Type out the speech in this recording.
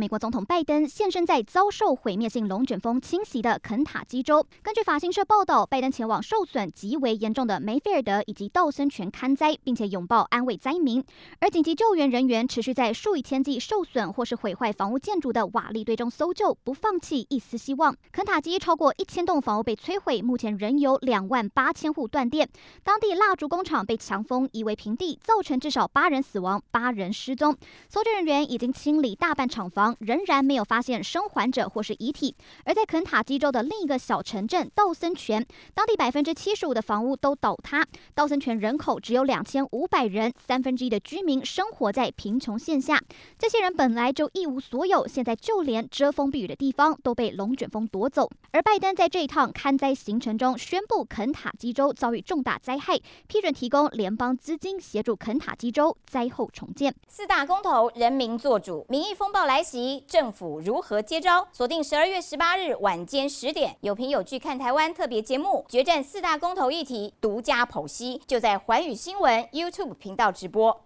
美国总统拜登现身在遭受毁灭性龙卷风侵袭的肯塔基州。根据法新社报道，拜登前往受损极为严重的梅菲尔德以及道森泉勘灾，并且拥抱安慰灾民。而紧急救援人员持续在数以千计受损或是毁坏房屋建筑的瓦砾堆中搜救，不放弃一丝希望。肯塔基超过一千栋房屋被摧毁，目前仍有两万八千户断电。当地蜡烛工厂被强风夷为平地，造成至少八人死亡、八人失踪。搜救人员已经清理大半厂房。仍然没有发现生还者或是遗体。而在肯塔基州的另一个小城镇道森泉，当地百分之七十五的房屋都倒塌。道森泉人口只有两千五百人，三分之一的居民生活在贫穷线下。这些人本来就一无所有，现在就连遮风避雨的地方都被龙卷风夺走。而拜登在这一趟勘灾行程中宣布，肯塔基州遭遇重大灾害，批准提供联邦资金协助肯塔基州灾后重建。四大公投，人民做主，民意风暴来袭。政府如何接招？锁定十二月十八日晚间十点，有凭有据看台湾特别节目，决战四大公投议题，独家剖析，就在环宇新闻 YouTube 频道直播。